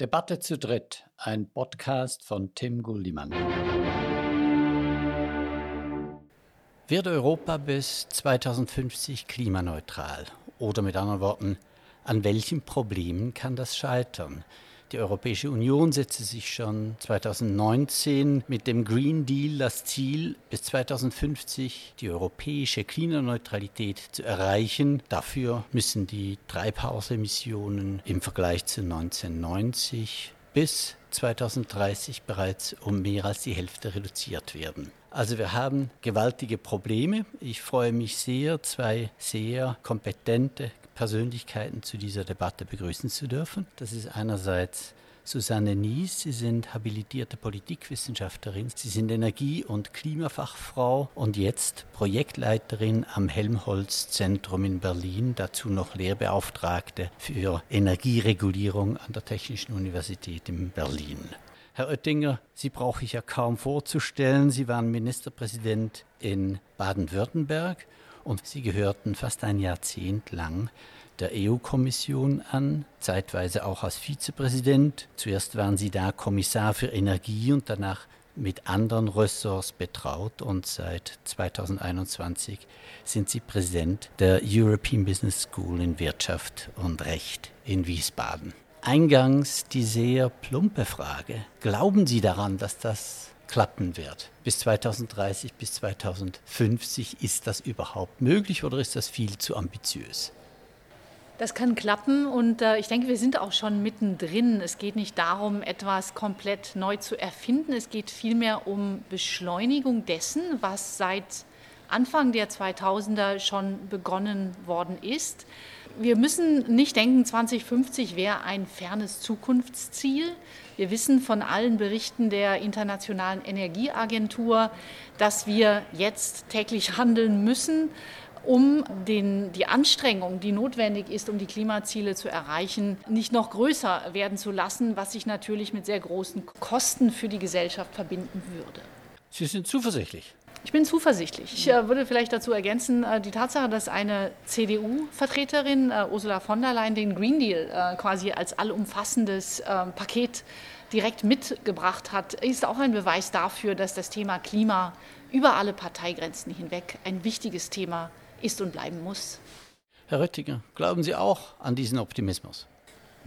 Debatte zu dritt, ein Podcast von Tim Guldimann. Wird Europa bis 2050 klimaneutral? Oder mit anderen Worten, an welchen Problemen kann das scheitern? Die Europäische Union setzte sich schon 2019 mit dem Green Deal das Ziel, bis 2050 die europäische Klimaneutralität zu erreichen. Dafür müssen die Treibhausemissionen im Vergleich zu 1990 bis 2030 bereits um mehr als die Hälfte reduziert werden. Also wir haben gewaltige Probleme. Ich freue mich sehr, zwei sehr kompetente Persönlichkeiten zu dieser Debatte begrüßen zu dürfen. Das ist einerseits Susanne Nies. Sie sind habilitierte Politikwissenschaftlerin. Sie sind Energie- und Klimafachfrau und jetzt Projektleiterin am Helmholtz-Zentrum in Berlin. Dazu noch Lehrbeauftragte für Energieregulierung an der Technischen Universität in Berlin. Herr Oettinger, Sie brauche ich ja kaum vorzustellen. Sie waren Ministerpräsident in Baden-Württemberg und sie gehörten fast ein Jahrzehnt lang der EU-Kommission an, zeitweise auch als Vizepräsident. Zuerst waren sie da Kommissar für Energie und danach mit anderen Ressorts betraut und seit 2021 sind sie Präsident der European Business School in Wirtschaft und Recht in Wiesbaden. Eingangs die sehr plumpe Frage, glauben Sie daran, dass das klappen wird. Bis 2030, bis 2050 ist das überhaupt möglich oder ist das viel zu ambitiös? Das kann klappen und äh, ich denke, wir sind auch schon mittendrin. Es geht nicht darum, etwas komplett neu zu erfinden. Es geht vielmehr um Beschleunigung dessen, was seit Anfang der 2000er schon begonnen worden ist. Wir müssen nicht denken, 2050 wäre ein fernes Zukunftsziel. Wir wissen von allen Berichten der Internationalen Energieagentur, dass wir jetzt täglich handeln müssen, um den, die Anstrengung, die notwendig ist, um die Klimaziele zu erreichen, nicht noch größer werden zu lassen, was sich natürlich mit sehr großen Kosten für die Gesellschaft verbinden würde. Sie sind zuversichtlich. Ich bin zuversichtlich. Ich äh, würde vielleicht dazu ergänzen, äh, die Tatsache, dass eine CDU-Vertreterin, äh, Ursula von der Leyen, den Green Deal äh, quasi als allumfassendes äh, Paket direkt mitgebracht hat, ist auch ein Beweis dafür, dass das Thema Klima über alle Parteigrenzen hinweg ein wichtiges Thema ist und bleiben muss. Herr Röttinger, glauben Sie auch an diesen Optimismus?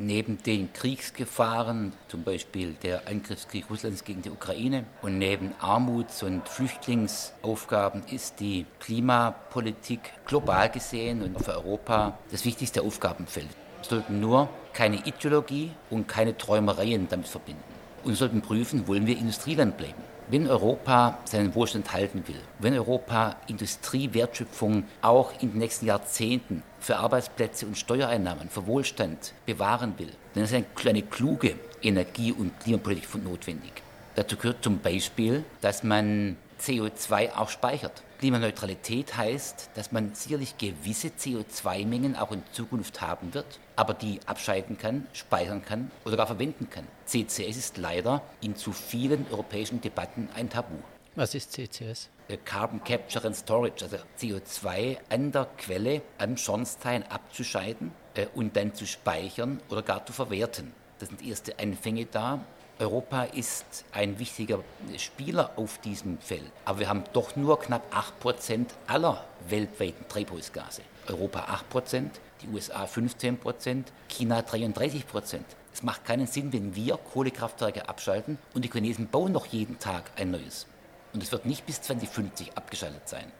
Neben den Kriegsgefahren, zum Beispiel der Angriffskrieg Russlands gegen die Ukraine und neben Armuts- und Flüchtlingsaufgaben ist die Klimapolitik global gesehen und für Europa das wichtigste Aufgabenfeld. Wir sollten nur keine Ideologie und keine Träumereien damit verbinden. Und sollten prüfen, wollen wir Industrieland bleiben. Wenn Europa seinen Wohlstand halten will, wenn Europa Industriewertschöpfung auch in den nächsten Jahrzehnten für Arbeitsplätze und Steuereinnahmen, für Wohlstand bewahren will, dann ist eine, kluge Energie- und Klimapolitik notwendig. Dazu gehört zum Beispiel, dass man CO2 auch speichert. Klimaneutralität heißt, dass man sicherlich gewisse CO2-Mengen auch in Zukunft haben wird, aber die abscheiden kann, speichern kann oder gar verwenden kann. CCS ist leider in zu vielen europäischen Debatten ein Tabu. Was ist CCS? Äh, Carbon Capture and Storage, also CO2 an der Quelle, am Schornstein abzuscheiden äh, und dann zu speichern oder gar zu verwerten. Das sind erste Anfänge da. Europa ist ein wichtiger Spieler auf diesem Feld, aber wir haben doch nur knapp 8% aller weltweiten Treibhausgase. Europa 8%, die USA 15%, China 33%. Es macht keinen Sinn, wenn wir Kohlekraftwerke abschalten und die Chinesen bauen noch jeden Tag ein neues. Und es wird nicht bis 2050 abgeschaltet sein.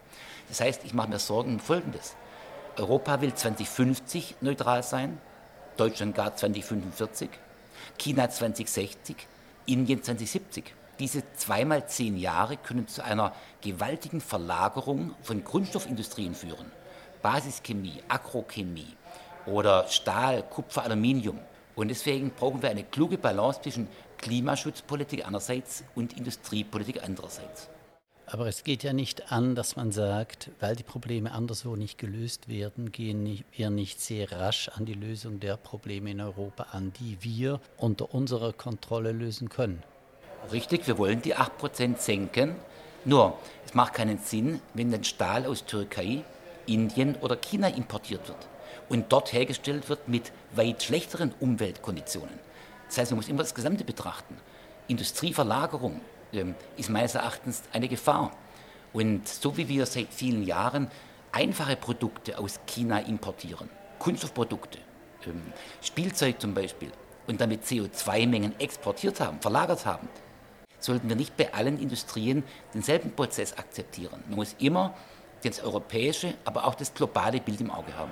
Das heißt, ich mache mir Sorgen um Folgendes. Europa will 2050 neutral sein, Deutschland gar 2045. China 2060, Indien 2070. Diese zweimal zehn Jahre können zu einer gewaltigen Verlagerung von Grundstoffindustrien führen. Basischemie, Agrochemie oder Stahl, Kupfer, Aluminium. Und deswegen brauchen wir eine kluge Balance zwischen Klimaschutzpolitik einerseits und Industriepolitik andererseits. Aber es geht ja nicht an, dass man sagt, weil die Probleme anderswo nicht gelöst werden, gehen wir nicht sehr rasch an die Lösung der Probleme in Europa an, die wir unter unserer Kontrolle lösen können. Richtig, wir wollen die 8% senken. Nur, es macht keinen Sinn, wenn dann Stahl aus Türkei, Indien oder China importiert wird. und dort hergestellt wird mit weit schlechteren Umweltkonditionen. Das heißt, man muss immer das Gesamte betrachten. Industrieverlagerung ist meines Erachtens eine Gefahr. Und so wie wir seit vielen Jahren einfache Produkte aus China importieren, Kunststoffprodukte, ähm, Spielzeug zum Beispiel, und damit CO2-Mengen exportiert haben, verlagert haben, sollten wir nicht bei allen Industrien denselben Prozess akzeptieren. Man muss immer das europäische, aber auch das globale Bild im Auge haben.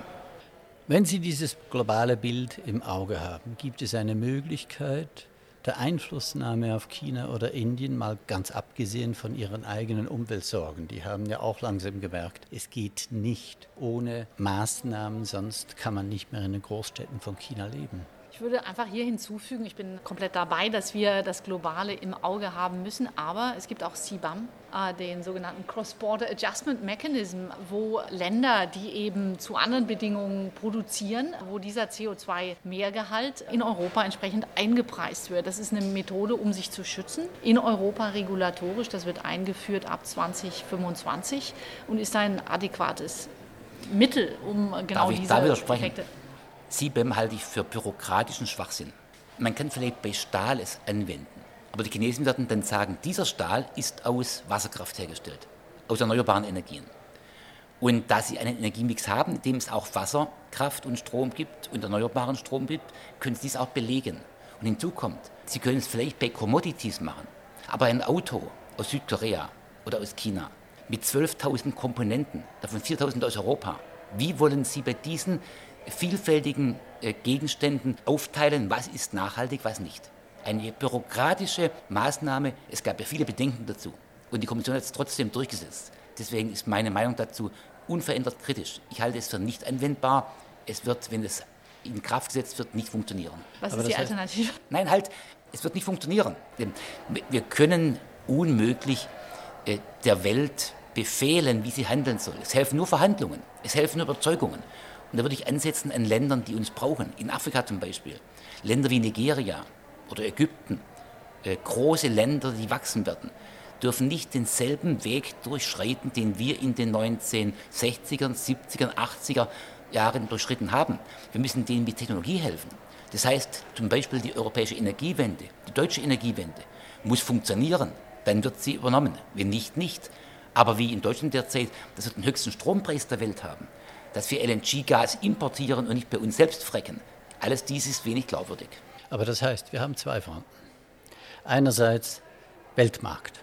Wenn Sie dieses globale Bild im Auge haben, gibt es eine Möglichkeit der Einflussnahme auf China oder Indien, mal ganz abgesehen von ihren eigenen Umweltsorgen. Die haben ja auch langsam gemerkt, es geht nicht ohne Maßnahmen, sonst kann man nicht mehr in den Großstädten von China leben. Ich würde einfach hier hinzufügen, ich bin komplett dabei, dass wir das Globale im Auge haben müssen, aber es gibt auch CBAM, äh, den sogenannten Cross-Border Adjustment Mechanism, wo Länder, die eben zu anderen Bedingungen produzieren, wo dieser CO2-Mehrgehalt in Europa entsprechend eingepreist wird. Das ist eine Methode, um sich zu schützen, in Europa regulatorisch. Das wird eingeführt ab 2025 und ist ein adäquates Mittel, um genau Darf ich diese da widersprechen? Effekte CBAM halte ich für bürokratischen Schwachsinn. Man kann vielleicht bei Stahl es anwenden, aber die Chinesen werden dann sagen, dieser Stahl ist aus Wasserkraft hergestellt, aus erneuerbaren Energien. Und da sie einen Energiemix haben, in dem es auch Wasserkraft und Strom gibt und erneuerbaren Strom gibt, können sie dies auch belegen. Und hinzu kommt, sie können es vielleicht bei Commodities machen, aber ein Auto aus Südkorea oder aus China mit 12.000 Komponenten, davon 4.000 aus Europa, wie wollen Sie bei diesen vielfältigen äh, Gegenständen aufteilen, was ist nachhaltig, was nicht. Eine bürokratische Maßnahme, es gab ja viele Bedenken dazu. Und die Kommission hat es trotzdem durchgesetzt. Deswegen ist meine Meinung dazu unverändert kritisch. Ich halte es für nicht anwendbar. Es wird, wenn es in Kraft gesetzt wird, nicht funktionieren. Was Aber ist die Alternative? Nein, halt, es wird nicht funktionieren. Wir können unmöglich äh, der Welt befehlen, wie sie handeln soll. Es helfen nur Verhandlungen, es helfen Überzeugungen. Und da würde ich ansetzen an Ländern, die uns brauchen. In Afrika zum Beispiel. Länder wie Nigeria oder Ägypten. Äh, große Länder, die wachsen werden, dürfen nicht denselben Weg durchschreiten, den wir in den 1960er, 70er, 80er Jahren durchschritten haben. Wir müssen denen mit Technologie helfen. Das heißt zum Beispiel die europäische Energiewende, die deutsche Energiewende muss funktionieren, dann wird sie übernommen. Wenn nicht, nicht. Aber wie in Deutschland derzeit, dass wir den höchsten Strompreis der Welt haben, dass wir LNG-Gas importieren und nicht bei uns selbst frecken. Alles dies ist wenig glaubwürdig. Aber das heißt, wir haben zwei Fronten. Einerseits Weltmarkt,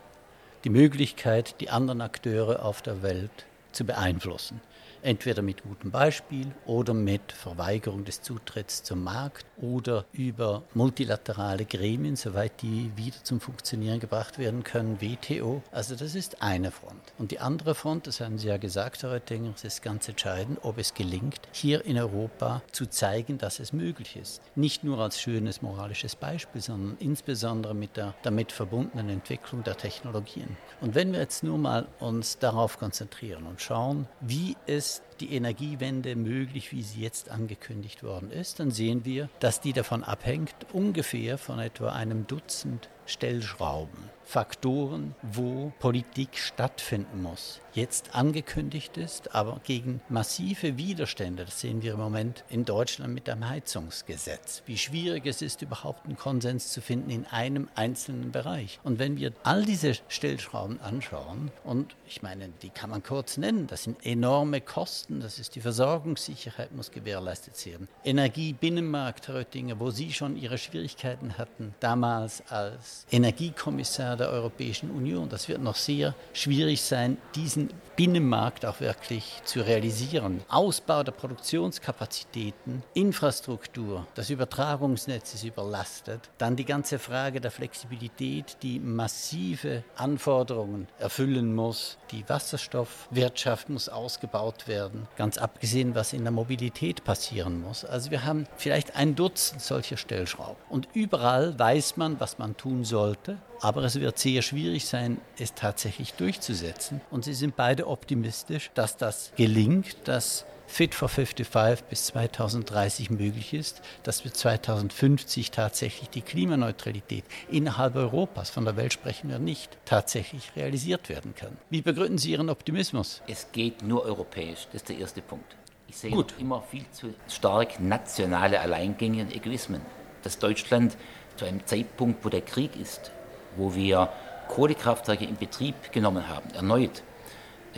die Möglichkeit, die anderen Akteure auf der Welt zu beeinflussen entweder mit gutem Beispiel oder mit Verweigerung des Zutritts zum Markt oder über multilaterale Gremien, soweit die wieder zum Funktionieren gebracht werden können, WTO. Also das ist eine Front. Und die andere Front, das haben Sie ja gesagt, Herr Oettinger, es ist ganz entscheidend, ob es gelingt, hier in Europa zu zeigen, dass es möglich ist. Nicht nur als schönes moralisches Beispiel, sondern insbesondere mit der damit verbundenen Entwicklung der Technologien. Und wenn wir jetzt nur mal uns darauf konzentrieren und schauen, wie es Yes. Die Energiewende möglich, wie sie jetzt angekündigt worden ist, dann sehen wir, dass die davon abhängt, ungefähr von etwa einem Dutzend Stellschrauben, Faktoren, wo Politik stattfinden muss, jetzt angekündigt ist, aber gegen massive Widerstände, das sehen wir im Moment in Deutschland mit dem Heizungsgesetz, wie schwierig es ist, überhaupt einen Konsens zu finden in einem einzelnen Bereich. Und wenn wir all diese Stellschrauben anschauen, und ich meine, die kann man kurz nennen, das sind enorme Kosten, das ist die Versorgungssicherheit muss gewährleistet werden. Energiebinnenmarkt, Herr Oettinger, wo Sie schon Ihre Schwierigkeiten hatten, damals als Energiekommissar der Europäischen Union. Das wird noch sehr schwierig sein, diesen Binnenmarkt auch wirklich zu realisieren. Ausbau der Produktionskapazitäten, Infrastruktur, das Übertragungsnetz ist überlastet. Dann die ganze Frage der Flexibilität, die massive Anforderungen erfüllen muss. Die Wasserstoffwirtschaft muss ausgebaut werden, ganz abgesehen, was in der Mobilität passieren muss. Also wir haben vielleicht ein Dutzend solcher Stellschrauben. Und überall weiß man, was man tun sollte, aber es wird sehr schwierig sein, es tatsächlich durchzusetzen. Und sie sind beide optimistisch, dass das gelingt, dass Fit for 55 bis 2030 möglich ist, dass wir 2050 tatsächlich die Klimaneutralität innerhalb Europas, von der Welt sprechen wir nicht, tatsächlich realisiert werden kann. Wie begründen Sie Ihren Optimismus? Es geht nur europäisch, das ist der erste Punkt. Ich sehe Gut. immer viel zu stark nationale Alleingänge und Egoismen. Dass Deutschland zu einem Zeitpunkt, wo der Krieg ist, wo wir Kohlekraftwerke in Betrieb genommen haben, erneut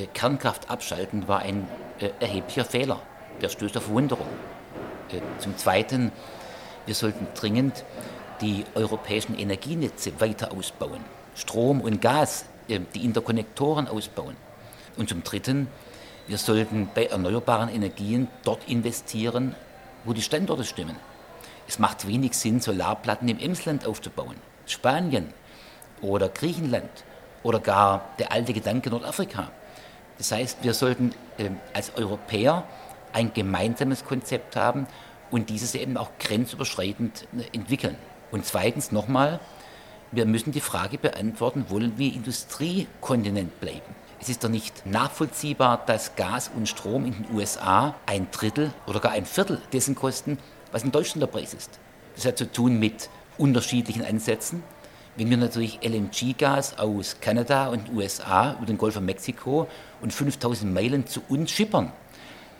Kernkraft abschalten, war ein äh, erheblicher Fehler. Der stößt auf Verwunderung. Äh, zum Zweiten, wir sollten dringend die europäischen Energienetze weiter ausbauen. Strom und Gas, äh, die Interkonnektoren ausbauen. Und zum Dritten, wir sollten bei erneuerbaren Energien dort investieren, wo die Standorte stimmen. Es macht wenig Sinn, Solarplatten im Emsland aufzubauen. Spanien oder Griechenland oder gar der alte Gedanke Nordafrika. Das heißt, wir sollten äh, als Europäer ein gemeinsames Konzept haben und dieses eben auch grenzüberschreitend äh, entwickeln. Und zweitens nochmal, wir müssen die Frage beantworten, wollen wir Industriekontinent bleiben? Es ist doch nicht nachvollziehbar, dass Gas und Strom in den USA ein Drittel oder gar ein Viertel dessen kosten, was in Deutschland der Preis ist. Das hat zu tun mit unterschiedlichen Ansätzen. Wenn wir natürlich LNG-Gas aus Kanada und USA über den Golf von Mexiko und 5000 Meilen zu uns schippern,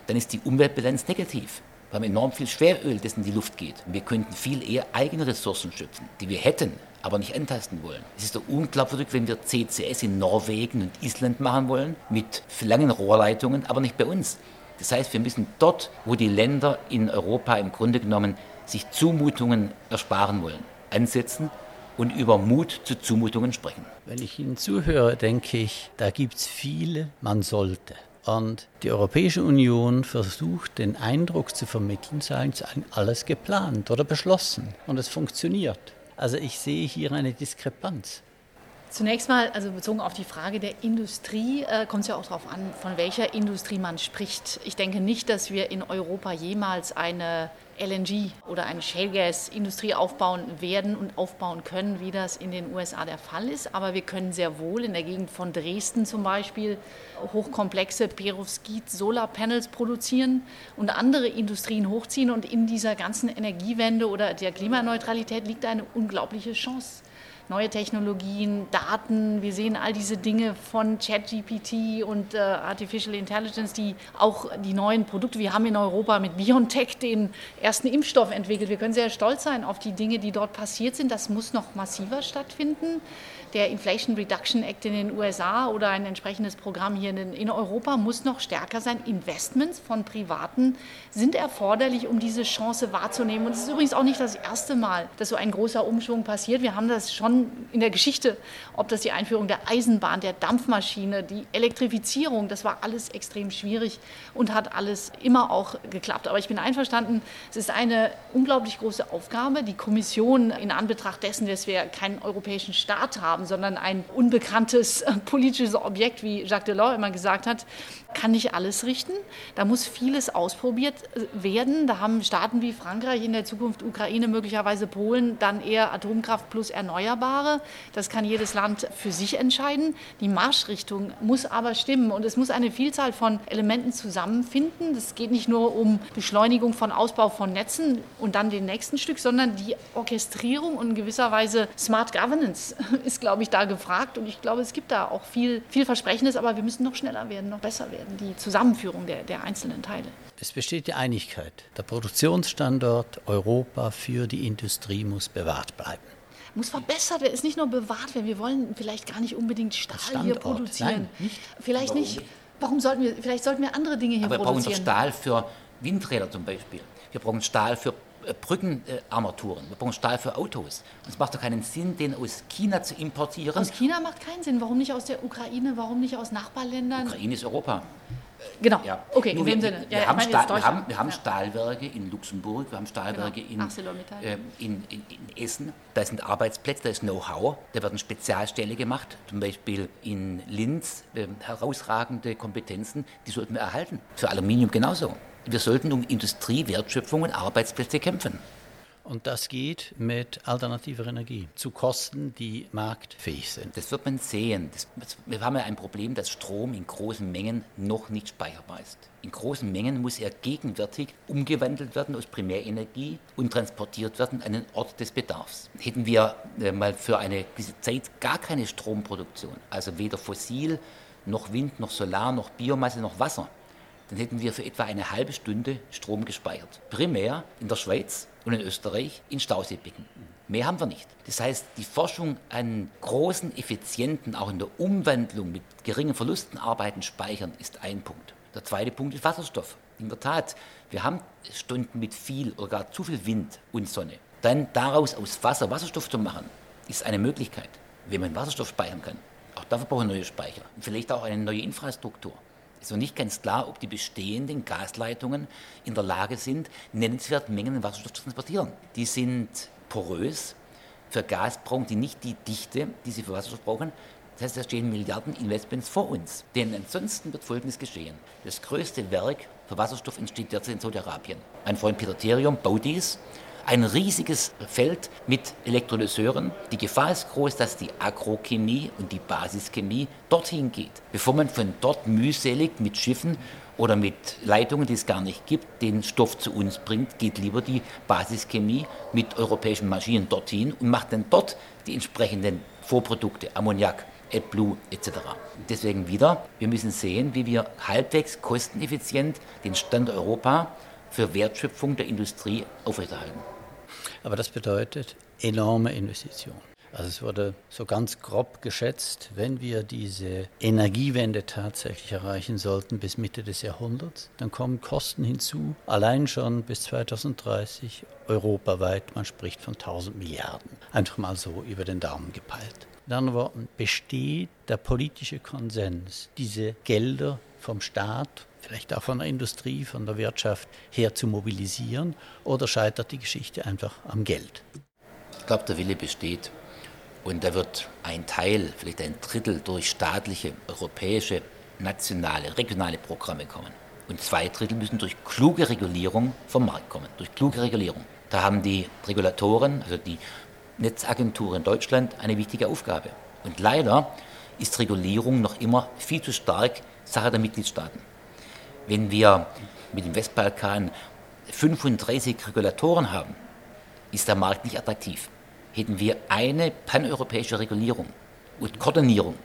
dann ist die Umweltbilanz negativ. Wir haben enorm viel Schweröl, das in die Luft geht. Wir könnten viel eher eigene Ressourcen schöpfen, die wir hätten, aber nicht antasten wollen. Es ist doch unglaubwürdig, wenn wir CCS in Norwegen und Island machen wollen, mit langen Rohrleitungen, aber nicht bei uns. Das heißt, wir müssen dort, wo die Länder in Europa im Grunde genommen sich Zumutungen ersparen wollen, ansetzen und über Mut zu Zumutungen sprechen. Wenn ich Ihnen zuhöre, denke ich, da gibt es viele, man sollte. Und die Europäische Union versucht, den Eindruck zu vermitteln, sei alles geplant oder beschlossen. Und es funktioniert. Also ich sehe hier eine Diskrepanz. Zunächst mal, also bezogen auf die Frage der Industrie, äh, kommt es ja auch darauf an, von welcher Industrie man spricht. Ich denke nicht, dass wir in Europa jemals eine LNG oder eine Shale Gas Industrie aufbauen werden und aufbauen können, wie das in den USA der Fall ist. Aber wir können sehr wohl in der Gegend von Dresden zum Beispiel hochkomplexe Perovskit Solarpanels produzieren und andere Industrien hochziehen. Und in dieser ganzen Energiewende oder der Klimaneutralität liegt eine unglaubliche Chance neue Technologien, Daten. Wir sehen all diese Dinge von ChatGPT und äh, Artificial Intelligence, die auch die neuen Produkte. Wir haben in Europa mit BioNTech den ersten Impfstoff entwickelt. Wir können sehr stolz sein auf die Dinge, die dort passiert sind. Das muss noch massiver stattfinden der Inflation Reduction Act in den USA oder ein entsprechendes Programm hier in, in, Europa muss noch stärker sein. Investments von Privaten sind erforderlich, um diese Chance wahrzunehmen. Und es ist übrigens auch nicht das erste Mal, dass so ein großer Umschwung passiert. Wir haben das schon in der Geschichte, ob das die Einführung der Eisenbahn, der Dampfmaschine, die Elektrifizierung, das war alles extrem schwierig und hat alles immer auch geklappt. Aber ich bin einverstanden, es ist eine unglaublich große Aufgabe. Die Kommission in Anbetracht dessen, dass wir keinen europäischen Staat haben, haben, sondern ein unbekanntes äh, politisches Objekt, wie Jacques Delors immer gesagt hat, kann nicht alles richten. Da muss vieles ausprobiert äh, werden. Da haben Staaten wie Frankreich in der Zukunft Ukraine, möglicherweise Polen, dann eher Atomkraft plus Erneuerbare. Das kann jedes Land für sich entscheiden. Die Marschrichtung muss aber stimmen und es muss eine Vielzahl von Elementen zusammenfinden. Es geht nicht nur um Beschleunigung von Ausbau von Netzen und dann den nächsten Stück, sondern die Orchestrierung und in gewisser Weise Smart Governance ist, glaube ich, da gefragt. Und ich glaube, es gibt da auch viel, viel Versprechendes, aber wir müssen noch schneller werden, noch besser werden, die Zusammenführung der, der einzelnen Teile. Es besteht die Einigkeit, der Produktionsstandort Europa für die Industrie muss bewahrt bleiben muss verbessert werden, ist nicht nur bewahrt werden. Wir wollen vielleicht gar nicht unbedingt Stahl hier produzieren. Nein, nicht. Vielleicht Warum? nicht. Warum sollten wir, vielleicht sollten wir andere Dinge hier Aber produzieren. wir brauchen doch Stahl für Windräder zum Beispiel. Wir brauchen Stahl für Brückenarmaturen, wir brauchen Stahl für Autos. Und es macht doch keinen Sinn, den aus China zu importieren. Aus China macht keinen Sinn. Warum nicht aus der Ukraine? Warum nicht aus Nachbarländern? Ukraine ist Europa. Genau. Ja. Okay, Nur in dem Sinne. Wir, ja, haben, Stahl, wir, haben, wir haben, Stahlwerke in Luxemburg, wir haben Stahlwerke genau. in, äh, in, in, in, Essen. Da sind Arbeitsplätze, da ist Know-how. Da werden Spezialstelle gemacht, zum Beispiel in Linz. Äh, herausragende Kompetenzen, die sollten wir erhalten. Für Aluminium genauso. Wir sollten um Industriewertschöpfung und Arbeitsplätze kämpfen. Und das geht mit alternativer Energie zu Kosten, die marktfähig sind. Das wird man sehen. Das, wir haben ja ein Problem, dass Strom in großen Mengen noch nicht speicherbar ist. In großen Mengen muss er gegenwärtig umgewandelt werden aus Primärenergie und transportiert werden an den Ort des Bedarfs. Hätten wir äh, mal für eine gewisse Zeit gar keine Stromproduktion, also weder fossil noch Wind noch Solar noch Biomasse noch Wasser, dann hätten wir für etwa eine halbe Stunde Strom gespeichert. Primär in der Schweiz und in Österreich in Stauseebecken. Mehr haben wir nicht. Das heißt, die Forschung an großen, effizienten, auch in der Umwandlung mit geringen Verlusten arbeiten, speichern, ist ein Punkt. Der zweite Punkt ist Wasserstoff. In der Tat, wir haben Stunden mit viel oder gar zu viel Wind und Sonne. Dann daraus aus Wasser Wasserstoff zu machen, ist eine Möglichkeit, wenn man Wasserstoff speichern kann. Auch dafür brauchen wir neue Speicher. Und vielleicht auch eine neue Infrastruktur. Es ist noch nicht ganz klar, ob die bestehenden Gasleitungen in der Lage sind, nennenswerte Mengen Wasserstoff zu transportieren. Die sind porös. Für Gas brauchen die nicht die Dichte, die sie für Wasserstoff brauchen. Das heißt, da stehen Milliarden Investments vor uns. Denn ansonsten wird Folgendes geschehen. Das größte Werk für Wasserstoff entsteht derzeit in Saudi-Arabien. Ein Freund Peter Therium baut dies. Ein riesiges Feld mit Elektrolyseuren. Die Gefahr ist groß, dass die Agrochemie und die Basischemie dorthin geht, bevor man von dort mühselig mit Schiffen oder mit Leitungen, die es gar nicht gibt, den Stoff zu uns bringt, geht lieber die Basischemie mit europäischen Maschinen dorthin und macht dann dort die entsprechenden Vorprodukte, Ammoniak, AdBlue etc. Deswegen wieder, wir müssen sehen, wie wir halbwegs kosteneffizient den Stand Europa für Wertschöpfung der Industrie aufrechterhalten. Aber das bedeutet enorme Investitionen. Also es wurde so ganz grob geschätzt, wenn wir diese Energiewende tatsächlich erreichen sollten bis Mitte des Jahrhunderts, dann kommen Kosten hinzu, allein schon bis 2030 europaweit, man spricht von 1000 Milliarden. Einfach mal so über den Daumen gepeilt. In anderen Worten, besteht der politische Konsens, diese Gelder vom Staat, vielleicht auch von der Industrie, von der Wirtschaft her zu mobilisieren, oder scheitert die Geschichte einfach am Geld? Ich glaube, der Wille besteht. Und da wird ein Teil, vielleicht ein Drittel, durch staatliche, europäische, nationale, regionale Programme kommen. Und zwei Drittel müssen durch kluge Regulierung vom Markt kommen, durch kluge Regulierung. Da haben die Regulatoren, also die Netzagentur in Deutschland, eine wichtige Aufgabe. Und leider ist Regulierung noch immer viel zu stark Sache der Mitgliedstaaten. Wenn wir mit dem Westbalkan 35 Regulatoren haben, ist der Markt nicht attraktiv hätten wir eine paneuropäische Regulierung und Koordinierung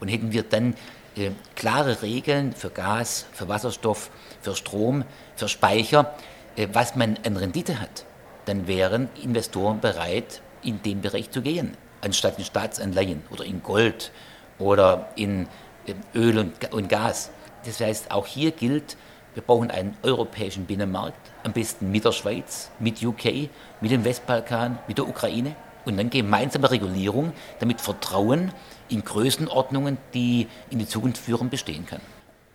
und hätten wir dann äh, klare Regeln für Gas, für Wasserstoff, für Strom, für Speicher, äh, was man an Rendite hat, dann wären Investoren bereit, in den Bereich zu gehen, anstatt in Staatsanleihen oder in Gold oder in äh, Öl und, und Gas. Das heißt, auch hier gilt, wir brauchen einen europäischen Binnenmarkt, am besten mit der Schweiz, mit UK, mit dem Westbalkan, mit der Ukraine und dann gemeinsame Regulierung, damit Vertrauen in Größenordnungen, die in die Zukunft führen, bestehen kann.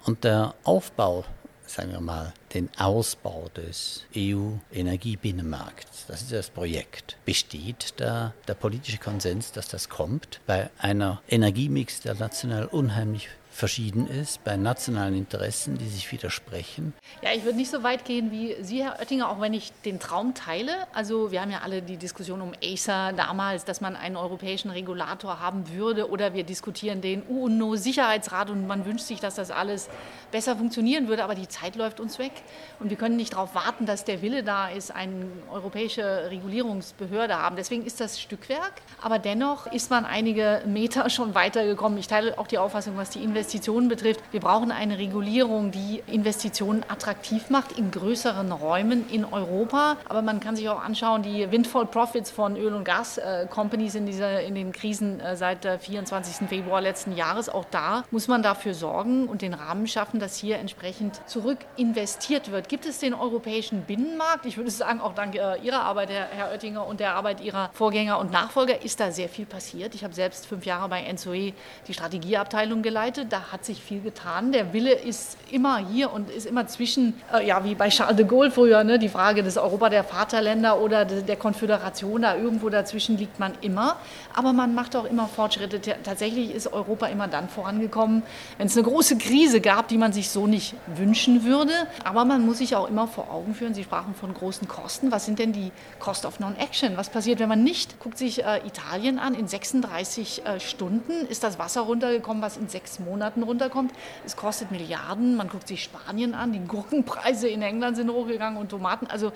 Und der Aufbau, sagen wir mal, den Ausbau des EU-Energiebinnenmarkts, das ist das Projekt. Besteht da der politische Konsens, dass das kommt bei einer Energiemix, der national unheimlich verschieden ist, bei nationalen Interessen, die sich widersprechen. Ja, ich würde nicht so weit gehen wie Sie, Herr Oettinger, auch wenn ich den Traum teile. Also wir haben ja alle die Diskussion um Acer damals, dass man einen europäischen Regulator haben würde oder wir diskutieren den UNO-Sicherheitsrat und man wünscht sich, dass das alles besser funktionieren würde, aber die Zeit läuft uns weg und wir können nicht darauf warten, dass der Wille da ist, eine europäische Regulierungsbehörde haben. Deswegen ist das Stückwerk, aber dennoch ist man einige Meter schon weitergekommen. Ich teile auch die Auffassung, was die Investitionen Investitionen betrifft. Wir brauchen eine Regulierung, die Investitionen attraktiv macht in größeren Räumen in Europa. Aber man kann sich auch anschauen, die Windfall Profits von Öl- und Gas-Companies in, in den Krisen äh, seit 24. Februar letzten Jahres. Auch da muss man dafür sorgen und den Rahmen schaffen, dass hier entsprechend zurück investiert wird. Gibt es den europäischen Binnenmarkt? Ich würde sagen, auch dank äh, Ihrer Arbeit, Herr Oettinger, und der Arbeit Ihrer Vorgänger und Nachfolger ist da sehr viel passiert. Ich habe selbst fünf Jahre bei Ensoe die Strategieabteilung geleitet da hat sich viel getan. Der Wille ist immer hier und ist immer zwischen, äh, ja, wie bei Charles de Gaulle früher, ne, die Frage des Europa der Vaterländer oder de, der Konföderation, da irgendwo dazwischen liegt man immer. Aber man macht auch immer Fortschritte. Tatsächlich ist Europa immer dann vorangekommen, wenn es eine große Krise gab, die man sich so nicht wünschen würde. Aber man muss sich auch immer vor Augen führen, Sie sprachen von großen Kosten. Was sind denn die Cost of Non-Action? Was passiert, wenn man nicht? Guckt sich äh, Italien an, in 36 äh, Stunden ist das Wasser runtergekommen, was in sechs Monaten Monaten runterkommt. Es kostet Milliarden. Man guckt sich Spanien an. Die Gurkenpreise in England sind hochgegangen und Tomaten. Also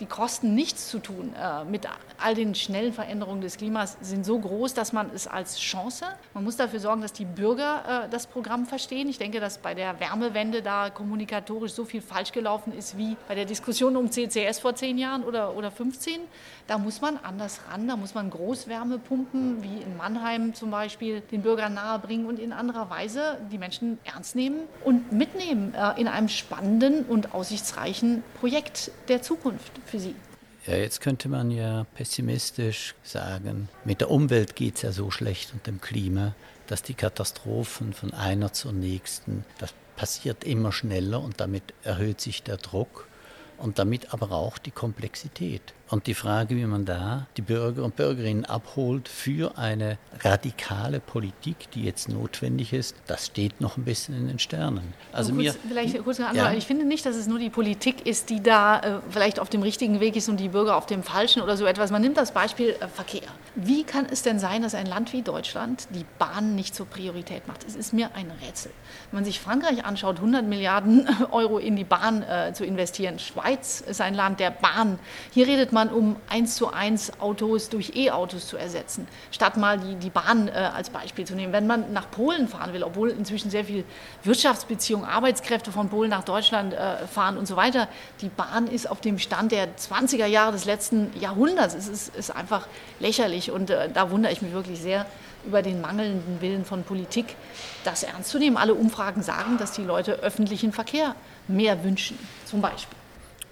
die Kosten, nichts zu tun äh, mit all den schnellen Veränderungen des Klimas, sind so groß, dass man es als Chance, man muss dafür sorgen, dass die Bürger äh, das Programm verstehen. Ich denke, dass bei der Wärmewende da kommunikatorisch so viel falsch gelaufen ist wie bei der Diskussion um CCS vor zehn Jahren oder, oder 15. Da muss man anders ran, da muss man Großwärmepumpen wie in Mannheim zum Beispiel den Bürgern nahebringen und in anderer Weise die Menschen ernst nehmen und mitnehmen äh, in einem spannenden und aussichtsreichen Projekt der Zukunft für Sie? Ja, jetzt könnte man ja pessimistisch sagen, mit der Umwelt geht es ja so schlecht und dem Klima, dass die Katastrophen von einer zur nächsten, das passiert immer schneller und damit erhöht sich der Druck und damit aber auch die Komplexität. Und die Frage, wie man da die Bürger und Bürgerinnen abholt für eine radikale Politik, die jetzt notwendig ist, das steht noch ein bisschen in den Sternen. Also kurz, mir, vielleicht kurz eine andere. Ja. Ich finde nicht, dass es nur die Politik ist, die da äh, vielleicht auf dem richtigen Weg ist und die Bürger auf dem falschen oder so etwas. Man nimmt das Beispiel äh, Verkehr. Wie kann es denn sein, dass ein Land wie Deutschland die Bahn nicht zur Priorität macht? Es ist mir ein Rätsel. Wenn man sich Frankreich anschaut, 100 Milliarden Euro in die Bahn äh, zu investieren. Schweiz ist ein Land der Bahn. Hier redet man um eins zu eins Autos durch E-Autos zu ersetzen, statt mal die, die Bahn äh, als Beispiel zu nehmen. Wenn man nach Polen fahren will, obwohl inzwischen sehr viel Wirtschaftsbeziehungen, Arbeitskräfte von Polen nach Deutschland äh, fahren und so weiter, die Bahn ist auf dem Stand der 20er Jahre des letzten Jahrhunderts. Es ist, ist einfach lächerlich und äh, da wundere ich mich wirklich sehr über den mangelnden Willen von Politik, das ernst zu nehmen. Alle Umfragen sagen, dass die Leute öffentlichen Verkehr mehr wünschen, zum Beispiel.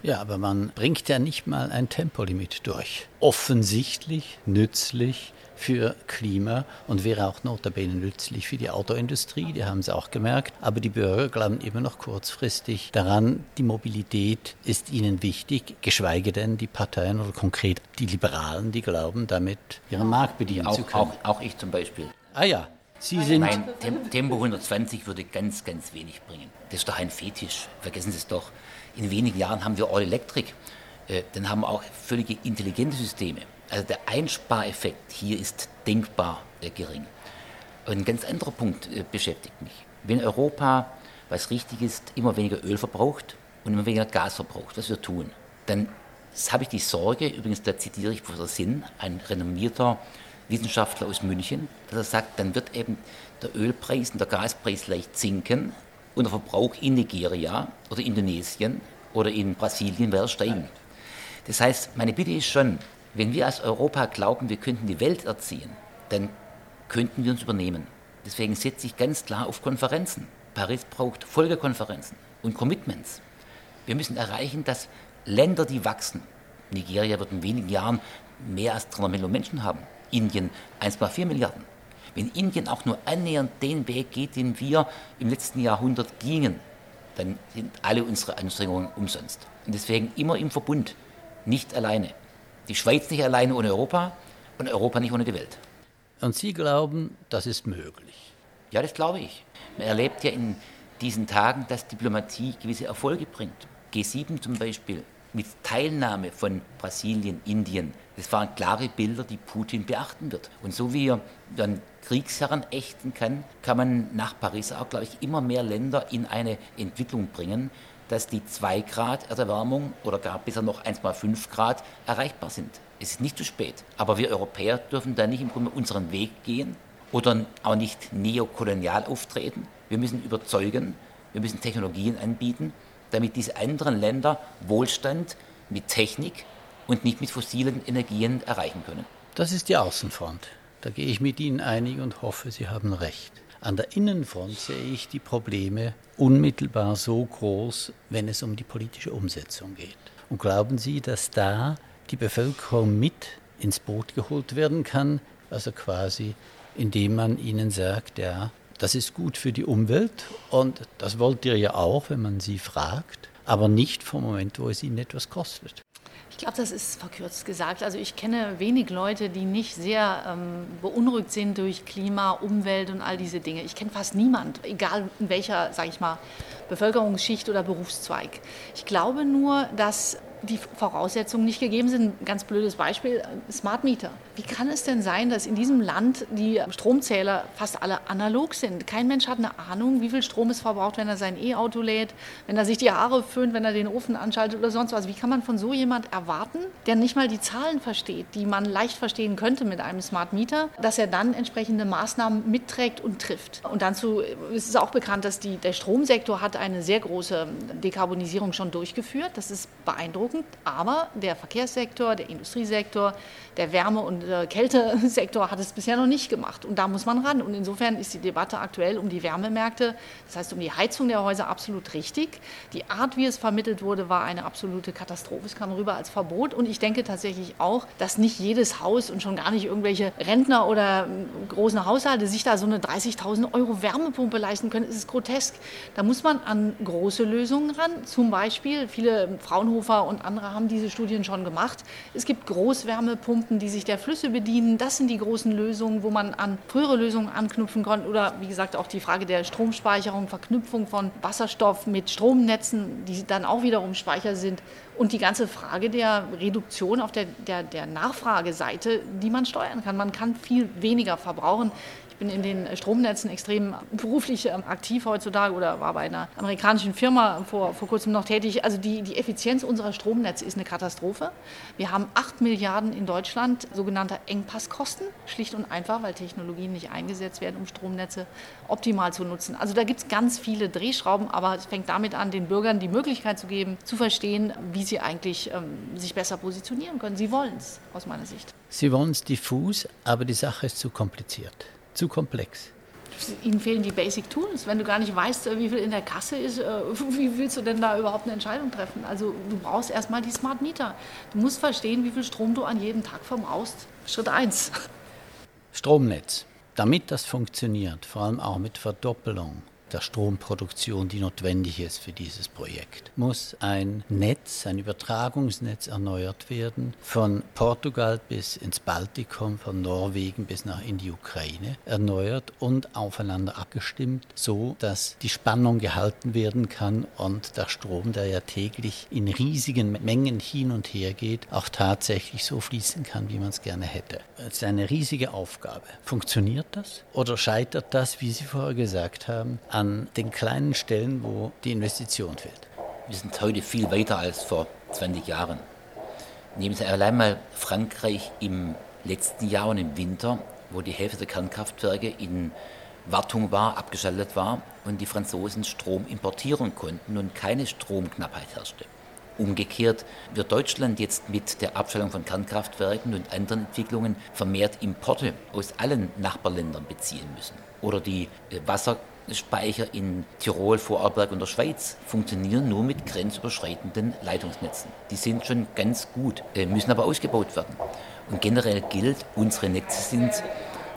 Ja, aber man bringt ja nicht mal ein Tempolimit durch. Offensichtlich nützlich für Klima und wäre auch notabene nützlich für die Autoindustrie, die haben es auch gemerkt. Aber die Bürger glauben immer noch kurzfristig daran, die Mobilität ist ihnen wichtig, geschweige denn die Parteien oder konkret die Liberalen, die glauben, damit ihren Markt bedienen auch, zu können. Auch, auch ich zum Beispiel. Ah ja, Sie sind. Nein, Tempo 120 würde ganz, ganz wenig bringen. Das ist doch ein Fetisch. Vergessen Sie es doch. In wenigen Jahren haben wir All Electric. Äh, dann haben wir auch völlig intelligente Systeme. Also der Einspareffekt hier ist denkbar gering. Ein ganz anderer Punkt äh, beschäftigt mich. Wenn Europa, was richtig ist, immer weniger Öl verbraucht und immer weniger Gas verbraucht, was wir tun, dann habe ich die Sorge, übrigens da zitiere ich Professor Sinn, ein renommierter Wissenschaftler aus München, dass er sagt, dann wird eben der Ölpreis und der Gaspreis leicht sinken, und der Verbrauch in Nigeria oder Indonesien oder in Brasilien wird steigen. Das heißt, meine Bitte ist schon, wenn wir als Europa glauben, wir könnten die Welt erziehen, dann könnten wir uns übernehmen. Deswegen setze ich ganz klar auf Konferenzen. Paris braucht Folgekonferenzen und Commitments. Wir müssen erreichen, dass Länder, die wachsen, Nigeria wird in wenigen Jahren mehr als 300 Millionen Menschen haben, Indien 1,4 Milliarden, wenn Indien auch nur annähernd den Weg geht, den wir im letzten Jahrhundert gingen, dann sind alle unsere Anstrengungen umsonst. Und deswegen immer im Verbund, nicht alleine. Die Schweiz nicht alleine ohne Europa und Europa nicht ohne die Welt. Und Sie glauben, das ist möglich? Ja, das glaube ich. Man erlebt ja in diesen Tagen, dass Diplomatie gewisse Erfolge bringt. G7 zum Beispiel mit Teilnahme von Brasilien, Indien. Das waren klare Bilder, die Putin beachten wird. Und so wie er dann Kriegsherren ächten kann, kann man nach Paris auch, glaube ich, immer mehr Länder in eine Entwicklung bringen, dass die 2 Grad Erderwärmung oder gar bisher noch 1,5 Grad erreichbar sind. Es ist nicht zu spät. Aber wir Europäer dürfen da nicht im Grunde unseren Weg gehen oder auch nicht neokolonial auftreten. Wir müssen überzeugen, wir müssen Technologien anbieten, damit diese anderen Länder Wohlstand mit Technik und nicht mit fossilen Energien erreichen können. Das ist die Außenfront. Da gehe ich mit Ihnen einig und hoffe, Sie haben recht. An der Innenfront sehe ich die Probleme unmittelbar so groß, wenn es um die politische Umsetzung geht. Und glauben Sie, dass da die Bevölkerung mit ins Boot geholt werden kann, also quasi indem man ihnen sagt, ja, das ist gut für die Umwelt und das wollt ihr ja auch, wenn man sie fragt, aber nicht vom Moment, wo es ihnen etwas kostet. Ich glaube, das ist verkürzt gesagt. Also ich kenne wenig Leute, die nicht sehr ähm, beunruhigt sind durch Klima, Umwelt und all diese Dinge. Ich kenne fast niemand, egal in welcher, sage ich mal, Bevölkerungsschicht oder Berufszweig. Ich glaube nur, dass die Voraussetzungen nicht gegeben sind. Ein ganz blödes Beispiel, Smart Meter. Wie kann es denn sein, dass in diesem Land die Stromzähler fast alle analog sind? Kein Mensch hat eine Ahnung, wie viel Strom es verbraucht, wenn er sein E-Auto lädt, wenn er sich die Haare föhnt, wenn er den Ofen anschaltet oder sonst was. Wie kann man von so jemand erwarten, der nicht mal die Zahlen versteht, die man leicht verstehen könnte mit einem Smart Meter, dass er dann entsprechende Maßnahmen mitträgt und trifft? Und dazu ist es auch bekannt, dass die, der Stromsektor hat eine sehr große Dekarbonisierung schon durchgeführt. Das ist beeindruckend. Aber der Verkehrssektor, der Industriesektor, der Wärme- und äh, Kältesektor hat es bisher noch nicht gemacht. Und da muss man ran. Und insofern ist die Debatte aktuell um die Wärmemärkte, das heißt um die Heizung der Häuser, absolut richtig. Die Art, wie es vermittelt wurde, war eine absolute Katastrophe. Es kam rüber als Verbot. Und ich denke tatsächlich auch, dass nicht jedes Haus und schon gar nicht irgendwelche Rentner oder ähm, großen Haushalte sich da so eine 30.000 Euro Wärmepumpe leisten können. Es ist grotesk. Da muss man an große Lösungen ran. Zum Beispiel, viele Fraunhofer und andere haben diese Studien schon gemacht. Es gibt Großwärmepumpen, die sich der Flüsse bedienen. Das sind die großen Lösungen, wo man an frühere Lösungen anknüpfen kann. Oder wie gesagt auch die Frage der Stromspeicherung, Verknüpfung von Wasserstoff mit Stromnetzen, die dann auch wiederum Speicher sind. Und die ganze Frage der Reduktion auf der, der, der Nachfrageseite, die man steuern kann. Man kann viel weniger verbrauchen. Ich bin in den Stromnetzen extrem beruflich ähm, aktiv heutzutage oder war bei einer amerikanischen Firma vor, vor kurzem noch tätig. Also die, die Effizienz unserer Stromnetze ist eine Katastrophe. Wir haben 8 Milliarden in Deutschland sogenannte Engpasskosten, schlicht und einfach, weil Technologien nicht eingesetzt werden, um Stromnetze optimal zu nutzen. Also da gibt es ganz viele Drehschrauben, aber es fängt damit an, den Bürgern die Möglichkeit zu geben, zu verstehen, wie sie eigentlich ähm, sich besser positionieren können. Sie wollen es, aus meiner Sicht. Sie wollen es diffus, aber die Sache ist zu kompliziert zu komplex. Ihnen fehlen die Basic Tools. Wenn du gar nicht weißt, äh, wie viel in der Kasse ist, äh, wie willst du denn da überhaupt eine Entscheidung treffen? Also du brauchst erstmal die Smart Meter. Du musst verstehen, wie viel Strom du an jedem Tag verbrauchst. Schritt 1. Stromnetz. Damit das funktioniert, vor allem auch mit Verdoppelung, der Stromproduktion, die notwendig ist für dieses Projekt, muss ein Netz, ein Übertragungsnetz erneuert werden, von Portugal bis ins Baltikum, von Norwegen bis nach in die Ukraine, erneuert und aufeinander abgestimmt, so dass die Spannung gehalten werden kann und der Strom, der ja täglich in riesigen Mengen hin und her geht, auch tatsächlich so fließen kann, wie man es gerne hätte. Es ist eine riesige Aufgabe. Funktioniert das oder scheitert das, wie Sie vorher gesagt haben, an den kleinen Stellen, wo die Investition fehlt. Wir sind heute viel weiter als vor 20 Jahren. Nehmen Sie allein mal Frankreich im letzten Jahr und im Winter, wo die Hälfte der Kernkraftwerke in Wartung war, abgeschaltet war und die Franzosen Strom importieren konnten und keine Stromknappheit herrschte. Umgekehrt wird Deutschland jetzt mit der Abschaltung von Kernkraftwerken und anderen Entwicklungen vermehrt Importe aus allen Nachbarländern beziehen müssen. Oder die Wasser Speicher in Tirol, Vorarlberg und der Schweiz funktionieren nur mit grenzüberschreitenden Leitungsnetzen. Die sind schon ganz gut, äh, müssen aber ausgebaut werden. Und generell gilt, unsere Netze sind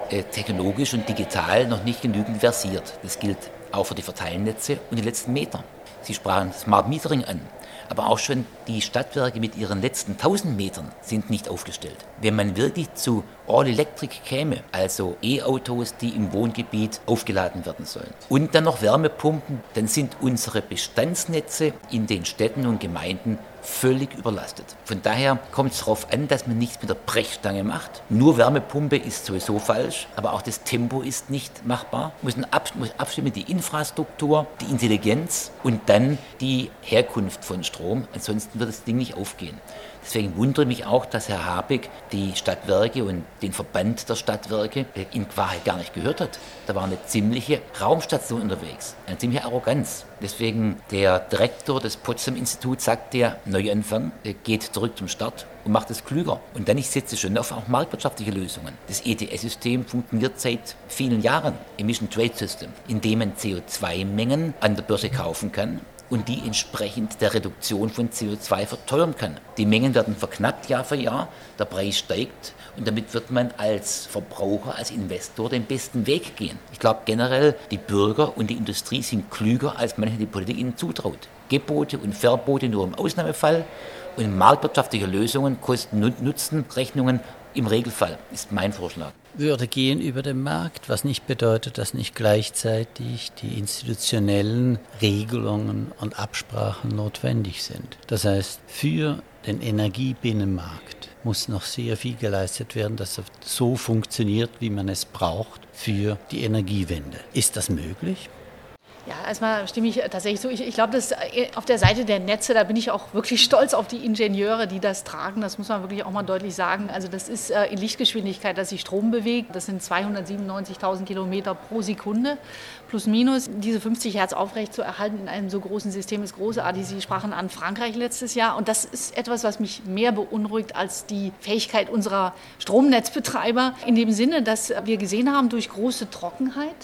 äh, technologisch und digital noch nicht genügend versiert. Das gilt auch für die Verteilnetze und die letzten Meter. Sie sprachen Smart Metering an. Aber auch schon die Stadtwerke mit ihren letzten 1000 Metern sind nicht aufgestellt. Wenn man wirklich zu All Electric käme, also E-Autos, die im Wohngebiet aufgeladen werden sollen, und dann noch Wärmepumpen, dann sind unsere Bestandsnetze in den Städten und Gemeinden völlig überlastet. Von daher kommt es darauf an, dass man nichts mit der Brechstange macht. Nur Wärmepumpe ist sowieso falsch, aber auch das Tempo ist nicht machbar. Muss, ab, muss abstimmen die Infrastruktur, die Intelligenz und dann die Herkunft von Strom. Ansonsten wird das Ding nicht aufgehen. Deswegen wundere mich auch, dass Herr Habeck die Stadtwerke und den Verband der Stadtwerke in Wahrheit gar nicht gehört hat. Da war eine ziemliche Raumstation unterwegs, eine ziemliche Arroganz. Deswegen der Direktor des Potsdam-Instituts sagt der, Neuanfang, geht zurück zum Start und macht es klüger. Und dann ich setze schon auf auch marktwirtschaftliche Lösungen. Das ETS-System funktioniert seit vielen Jahren, Emission Trade System, in dem man CO2-Mengen an der Börse kaufen kann und die entsprechend der Reduktion von CO2 verteuern kann. Die Mengen werden verknappt Jahr für Jahr, der Preis steigt und damit wird man als Verbraucher, als Investor den besten Weg gehen. Ich glaube generell, die Bürger und die Industrie sind klüger, als manche die Politik ihnen zutraut. Gebote und Verbote nur im Ausnahmefall und marktwirtschaftliche Lösungen, Kosten-Nutzen-Rechnungen im Regelfall, ist mein Vorschlag. würde gehen über den Markt, was nicht bedeutet, dass nicht gleichzeitig die institutionellen Regelungen und Absprachen notwendig sind. Das heißt, für den Energiebinnenmarkt muss noch sehr viel geleistet werden, dass er so funktioniert, wie man es braucht für die Energiewende. Ist das möglich? Ja, erstmal stimme ich tatsächlich so. Ich, ich glaube, dass äh, auf der Seite der Netze, da bin ich auch wirklich stolz auf die Ingenieure, die das tragen. Das muss man wirklich auch mal deutlich sagen. Also das ist äh, in Lichtgeschwindigkeit, dass sich Strom bewegt. Das sind 297.000 Kilometer pro Sekunde plus minus. Diese 50 Hertz aufrecht zu erhalten in einem so großen System ist großartig. Sie sprachen an Frankreich letztes Jahr und das ist etwas, was mich mehr beunruhigt als die Fähigkeit unserer Stromnetzbetreiber in dem Sinne, dass wir gesehen haben, durch große Trockenheit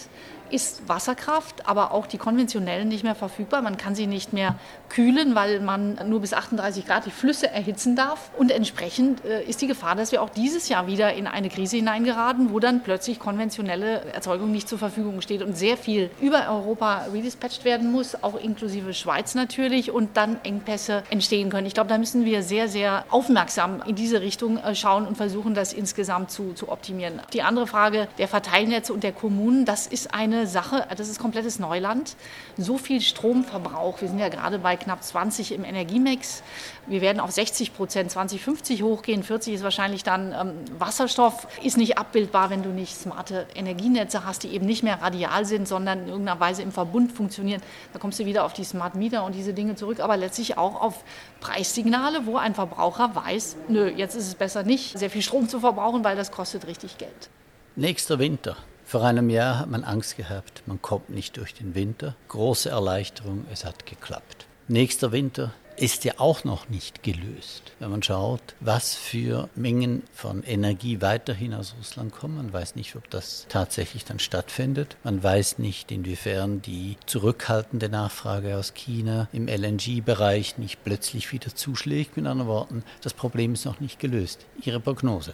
ist Wasserkraft, aber auch die konventionellen nicht mehr verfügbar. Man kann sie nicht mehr kühlen, weil man nur bis 38 Grad die Flüsse erhitzen darf. Und entsprechend äh, ist die Gefahr, dass wir auch dieses Jahr wieder in eine Krise hineingeraten, wo dann plötzlich konventionelle Erzeugung nicht zur Verfügung steht und sehr viel über Europa redispatcht werden muss, auch inklusive Schweiz natürlich, und dann Engpässe entstehen können. Ich glaube, da müssen wir sehr, sehr aufmerksam in diese Richtung äh, schauen und versuchen, das insgesamt zu, zu optimieren. Die andere Frage der Verteilnetze und der Kommunen, das ist eine eine Sache, das ist komplettes Neuland. So viel Stromverbrauch, wir sind ja gerade bei knapp 20 im Energiemix. Wir werden auf 60 Prozent 2050 hochgehen. 40 ist wahrscheinlich dann ähm, Wasserstoff. Ist nicht abbildbar, wenn du nicht smarte Energienetze hast, die eben nicht mehr radial sind, sondern in irgendeiner Weise im Verbund funktionieren. Da kommst du wieder auf die Smart Meter und diese Dinge zurück, aber letztlich auch auf Preissignale, wo ein Verbraucher weiß, nö, jetzt ist es besser nicht, sehr viel Strom zu verbrauchen, weil das kostet richtig Geld. Nächster Winter. Vor einem Jahr hat man Angst gehabt, man kommt nicht durch den Winter. Große Erleichterung, es hat geklappt. Nächster Winter ist ja auch noch nicht gelöst. Wenn man schaut, was für Mengen von Energie weiterhin aus Russland kommen, man weiß nicht, ob das tatsächlich dann stattfindet. Man weiß nicht, inwiefern die zurückhaltende Nachfrage aus China im LNG-Bereich nicht plötzlich wieder zuschlägt. Mit anderen Worten, das Problem ist noch nicht gelöst. Ihre Prognose?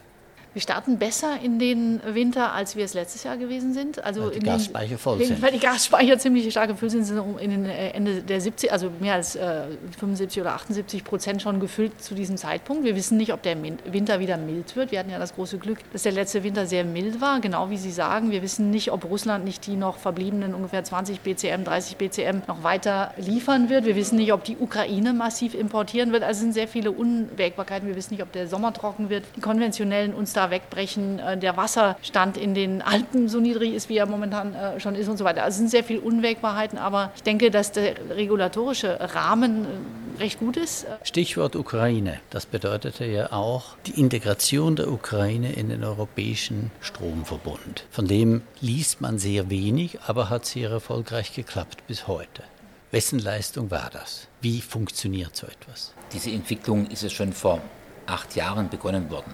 Wir starten besser in den Winter, als wir es letztes Jahr gewesen sind. Also weil die Gasspeicher voll den, sind. Weil die Gasspeicher ziemlich stark gefüllt sind, sind in den äh, Ende der 70, also mehr als äh, 75 oder 78 Prozent schon gefüllt zu diesem Zeitpunkt. Wir wissen nicht, ob der Winter wieder mild wird. Wir hatten ja das große Glück, dass der letzte Winter sehr mild war, genau wie Sie sagen. Wir wissen nicht, ob Russland nicht die noch verbliebenen ungefähr 20 BCM, 30 BCM noch weiter liefern wird. Wir wissen nicht, ob die Ukraine massiv importieren wird. Also es sind sehr viele Unwägbarkeiten. Wir wissen nicht, ob der Sommer trocken wird. Die konventionellen uns da da wegbrechen, äh, der Wasserstand in den Alpen so niedrig ist, wie er momentan äh, schon ist und so weiter. Also es sind sehr viele Unwägbarkeiten, aber ich denke, dass der regulatorische Rahmen äh, recht gut ist. Stichwort Ukraine. Das bedeutete ja auch die Integration der Ukraine in den europäischen Stromverbund. Von dem liest man sehr wenig, aber hat sehr erfolgreich geklappt bis heute. Wessen Leistung war das? Wie funktioniert so etwas? Diese Entwicklung ist es schon vor acht Jahren begonnen worden.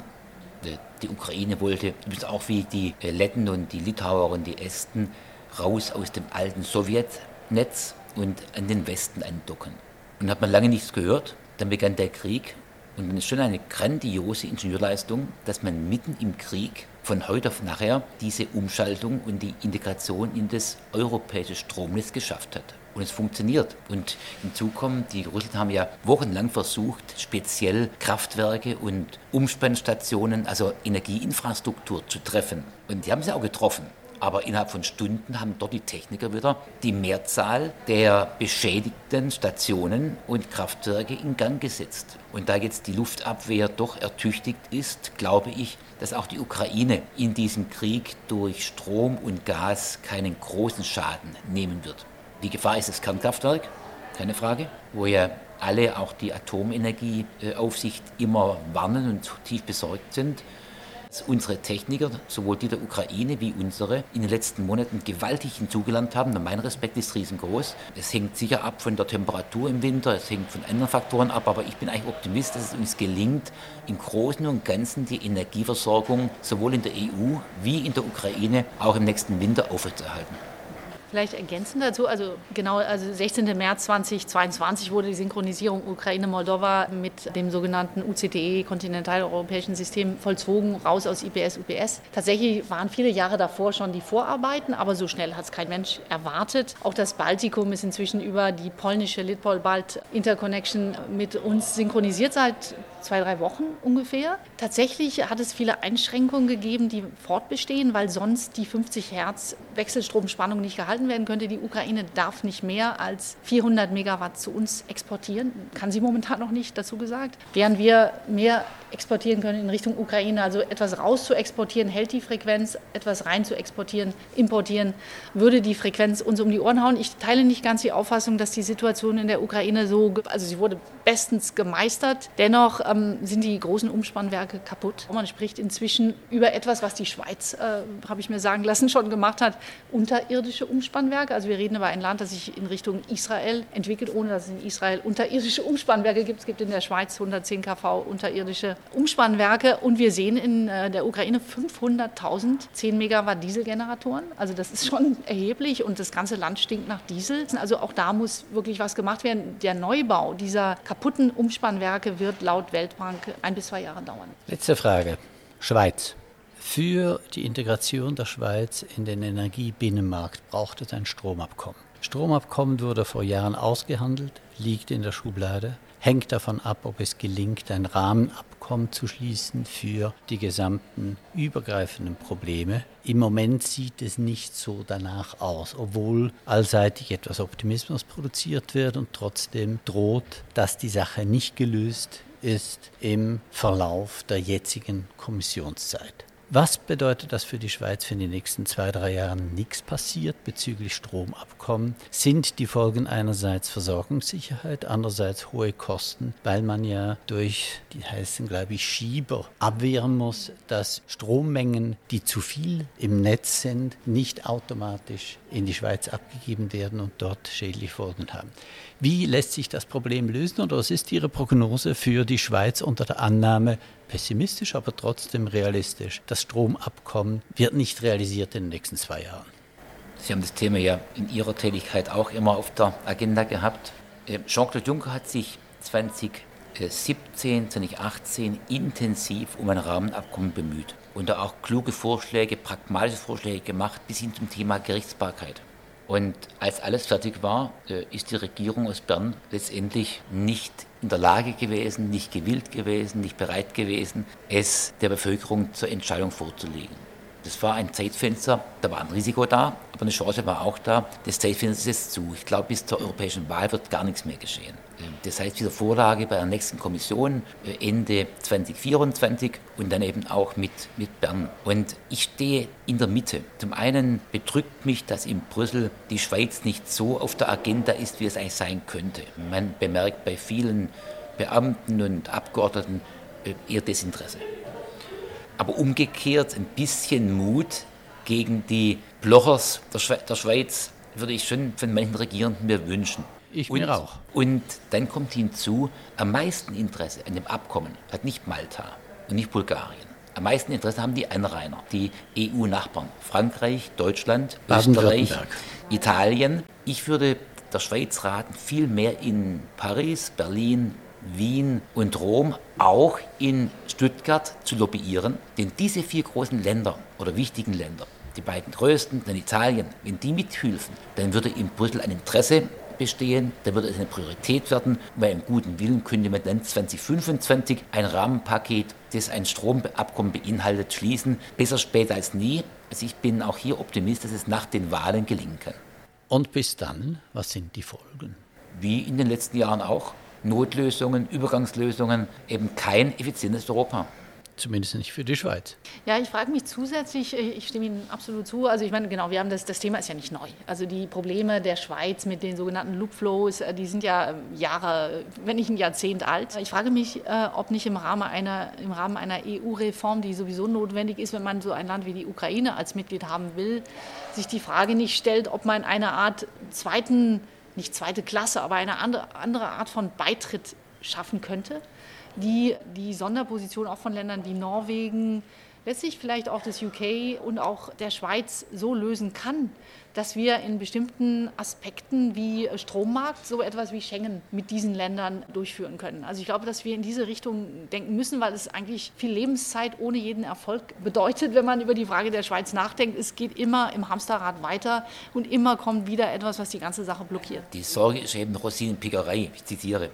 Die Ukraine wollte, auch wie die Letten und die Litauer und die Esten, raus aus dem alten Sowjetnetz und an den Westen andocken. Und hat man lange nichts gehört. Dann begann der Krieg und dann ist schon eine grandiose Ingenieurleistung, dass man mitten im Krieg von heute auf nachher diese Umschaltung und die Integration in das europäische Stromnetz geschafft hat und es funktioniert. Und hinzu kommt, die Russen haben ja wochenlang versucht, speziell Kraftwerke und Umspannstationen, also Energieinfrastruktur zu treffen. Und die haben sie auch getroffen. Aber innerhalb von Stunden haben dort die Techniker wieder die Mehrzahl der beschädigten Stationen und Kraftwerke in Gang gesetzt. Und da jetzt die Luftabwehr doch ertüchtigt ist, glaube ich, dass auch die Ukraine in diesem Krieg durch Strom und Gas keinen großen Schaden nehmen wird. Die Gefahr ist das Kernkraftwerk, keine Frage, wo ja alle, auch die Atomenergieaufsicht, immer warnen und tief besorgt sind. Unsere Techniker, sowohl die der Ukraine wie unsere, in den letzten Monaten gewaltig hinzugelernt haben. Und mein Respekt ist riesengroß. Es hängt sicher ab von der Temperatur im Winter, es hängt von anderen Faktoren ab, aber ich bin eigentlich Optimist, dass es uns gelingt, im Großen und Ganzen die Energieversorgung sowohl in der EU wie in der Ukraine auch im nächsten Winter aufrechtzuerhalten. Vielleicht ergänzend dazu, also genau, also 16. März 2022 wurde die Synchronisierung Ukraine-Moldova mit dem sogenannten UCTE, kontinentaleuropäischen System, vollzogen, raus aus IPS, UPS. Tatsächlich waren viele Jahre davor schon die Vorarbeiten, aber so schnell hat es kein Mensch erwartet. Auch das Baltikum ist inzwischen über die polnische Litpol-Balt Interconnection mit uns synchronisiert seit zwei, drei Wochen ungefähr. Tatsächlich hat es viele Einschränkungen gegeben, die fortbestehen, weil sonst die 50 Hertz Wechselstromspannung nicht gehalten werden könnte. Die Ukraine darf nicht mehr als 400 Megawatt zu uns exportieren. Kann sie momentan noch nicht, dazu gesagt. Während wir mehr exportieren können in Richtung Ukraine, also etwas raus zu exportieren, hält die Frequenz, etwas rein zu exportieren, importieren, würde die Frequenz uns um die Ohren hauen. Ich teile nicht ganz die Auffassung, dass die Situation in der Ukraine so, also sie wurde bestens gemeistert. Dennoch ähm, sind die großen Umspannwerke kaputt. Man spricht inzwischen über etwas, was die Schweiz, äh, habe ich mir sagen lassen, schon gemacht hat, unterirdische Umspannwerke. Also wir reden über ein Land, das sich in Richtung Israel entwickelt, ohne dass es in Israel unterirdische Umspannwerke gibt. Es gibt in der Schweiz 110 kV unterirdische Umspannwerke und wir sehen in äh, der Ukraine 500.000 10 Megawatt Dieselgeneratoren. Also das ist schon erheblich und das ganze Land stinkt nach Diesel. Also auch da muss wirklich was gemacht werden. Der Neubau dieser kaputten Umspannwerke wird laut Weltbank ein bis zwei Jahre dauern. Letzte Frage. Schweiz. Für die Integration der Schweiz in den Energiebinnenmarkt braucht es ein Stromabkommen. Stromabkommen wurde vor Jahren ausgehandelt, liegt in der Schublade, hängt davon ab, ob es gelingt, ein Rahmenabkommen zu schließen für die gesamten übergreifenden Probleme. Im Moment sieht es nicht so danach aus, obwohl allseitig etwas Optimismus produziert wird und trotzdem droht, dass die Sache nicht gelöst ist im Verlauf der jetzigen Kommissionszeit. Was bedeutet das für die Schweiz, wenn in den nächsten zwei, drei Jahren nichts passiert bezüglich Stromabkommen? Sind die Folgen einerseits Versorgungssicherheit, andererseits hohe Kosten, weil man ja durch die heißen, glaube ich, Schieber abwehren muss, dass Strommengen, die zu viel im Netz sind, nicht automatisch in die Schweiz abgegeben werden und dort schädliche Folgen haben. Wie lässt sich das Problem lösen oder was ist Ihre Prognose für die Schweiz unter der Annahme, pessimistisch, aber trotzdem realistisch. Das Stromabkommen wird nicht realisiert in den nächsten zwei Jahren. Sie haben das Thema ja in Ihrer Tätigkeit auch immer auf der Agenda gehabt. Äh, Jean-Claude Juncker hat sich 2017, 2018 intensiv um ein Rahmenabkommen bemüht und da auch kluge Vorschläge, pragmatische Vorschläge gemacht, bis hin zum Thema Gerichtsbarkeit. Und als alles fertig war, äh, ist die Regierung aus Bern letztendlich nicht in der Lage gewesen, nicht gewillt gewesen, nicht bereit gewesen, es der Bevölkerung zur Entscheidung vorzulegen. Das war ein Zeitfenster, da war ein Risiko da, aber eine Chance war auch da. Das Zeitfenster ist jetzt zu. Ich glaube, bis zur europäischen Wahl wird gar nichts mehr geschehen. Ähm, das heißt, wieder Vorlage bei der nächsten Kommission äh, Ende 2024 und dann eben auch mit, mit Bern. Und ich stehe in der Mitte. Zum einen bedrückt mich, dass in Brüssel die Schweiz nicht so auf der Agenda ist, wie es eigentlich sein könnte. Man bemerkt bei vielen Beamten und Abgeordneten äh, eher Desinteresse aber umgekehrt ein bisschen Mut gegen die Blochers der, Schwe der Schweiz würde ich schon von manchen Regierenden mir wünschen. Ich und, mir auch. Und dann kommt hinzu, am meisten Interesse an dem Abkommen hat nicht Malta und nicht Bulgarien. Am meisten Interesse haben die Anrainer, die EU-Nachbarn. Frankreich, Deutschland, Österreich, Italien. Ich würde der Schweiz raten, viel mehr in Paris, Berlin, Wien und Rom auch in Stuttgart zu lobbyieren. Denn diese vier großen Länder oder wichtigen Länder, die beiden größten, dann Italien, wenn die mithilfen, dann würde in Brüssel ein Interesse bestehen, dann würde es eine Priorität werden. Bei einem guten Willen könnte man dann 2025 ein Rahmenpaket, das ein Stromabkommen beinhaltet, schließen. Besser später als nie. Also ich bin auch hier Optimist, dass es nach den Wahlen gelingen kann. Und bis dann, was sind die Folgen? Wie in den letzten Jahren auch. Notlösungen, Übergangslösungen, eben kein effizientes Europa. Zumindest nicht für die Schweiz. Ja, ich frage mich zusätzlich, ich stimme Ihnen absolut zu, also ich meine, genau, wir haben das, das Thema ist ja nicht neu. Also die Probleme der Schweiz mit den sogenannten Loopflows, äh, die sind ja Jahre, wenn nicht ein Jahrzehnt alt. Ich frage mich, äh, ob nicht im Rahmen einer, im Rahmen einer EU-Reform, die sowieso notwendig ist, wenn man so ein Land wie die Ukraine als Mitglied haben will, sich die Frage nicht stellt, ob man eine Art zweiten nicht zweite Klasse, aber eine andere, Art von Beitritt schaffen könnte, die die Sonderposition auch von Ländern wie Norwegen, letztlich vielleicht auch das UK und auch der Schweiz so lösen kann, dass wir in bestimmten Aspekten wie Strommarkt so etwas wie Schengen mit diesen Ländern durchführen können. Also ich glaube, dass wir in diese Richtung denken müssen, weil es eigentlich viel Lebenszeit ohne jeden Erfolg bedeutet, wenn man über die Frage der Schweiz nachdenkt. Es geht immer im Hamsterrad weiter und immer kommt wieder etwas, was die ganze Sache blockiert. Die Sorge ist eben Rosinenpickerei, ich zitiere.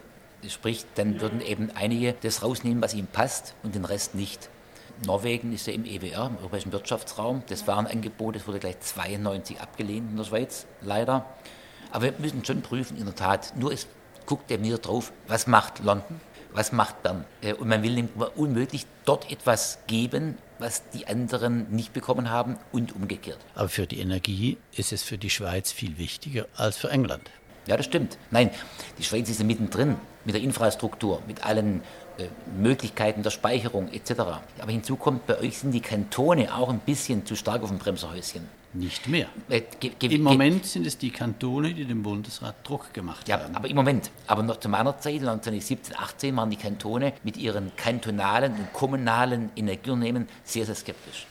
Sprich, dann würden eben einige das rausnehmen, was ihnen passt und den Rest nicht. Norwegen ist ja im EWR, im Europäischen Wirtschaftsraum. Das war ein Angebot, das wurde gleich 92 abgelehnt in der Schweiz, leider. Aber wir müssen schon prüfen, in der Tat. Nur es guckt er mir drauf, was macht London, was macht Bern. Äh, und man will unmöglich dort etwas geben, was die anderen nicht bekommen haben und umgekehrt. Aber für die Energie ist es für die Schweiz viel wichtiger als für England. Ja, das stimmt. Nein, die Schweiz ist ja mittendrin mit der Infrastruktur, mit allen Möglichkeiten der Speicherung etc. Aber hinzu kommt, bei euch sind die Kantone auch ein bisschen zu stark auf dem Bremserhäuschen. Nicht mehr. Äh, Im Moment sind es die Kantone, die dem Bundesrat Druck gemacht ja, haben. Ja, aber im Moment. Aber noch zu meiner Zeit, 1917, 18, waren die Kantone mit ihren kantonalen und kommunalen Energieunternehmen sehr, sehr skeptisch.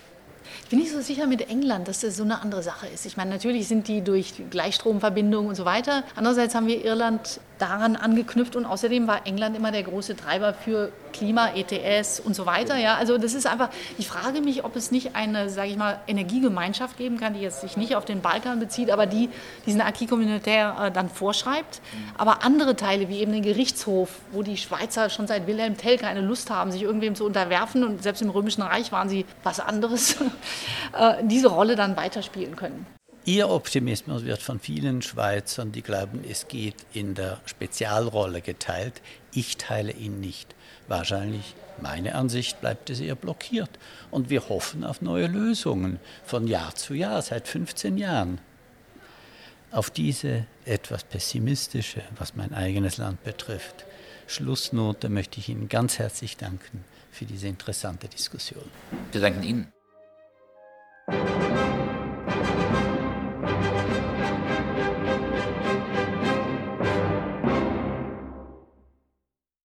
Ich bin nicht so sicher mit England, dass das so eine andere Sache ist. Ich meine, natürlich sind die durch Gleichstromverbindungen und so weiter. Andererseits haben wir Irland daran angeknüpft und außerdem war England immer der große Treiber für Klima, ETS und so weiter. Ja, also das ist einfach, ich frage mich, ob es nicht eine, sage ich mal, Energiegemeinschaft geben kann, die jetzt sich nicht auf den Balkan bezieht, aber die diesen Acquis communautaire äh, dann vorschreibt. Aber andere Teile, wie eben den Gerichtshof, wo die Schweizer schon seit Wilhelm Tell keine Lust haben, sich irgendwem zu unterwerfen und selbst im Römischen Reich waren sie was anderes, äh, diese Rolle dann weiterspielen können. Ihr Optimismus wird von vielen Schweizern, die glauben, es geht in der Spezialrolle geteilt. Ich teile ihn nicht. Wahrscheinlich, meine Ansicht, bleibt es eher blockiert. Und wir hoffen auf neue Lösungen von Jahr zu Jahr, seit 15 Jahren. Auf diese etwas pessimistische, was mein eigenes Land betrifft, Schlussnote möchte ich Ihnen ganz herzlich danken für diese interessante Diskussion. Wir danken Ihnen. Música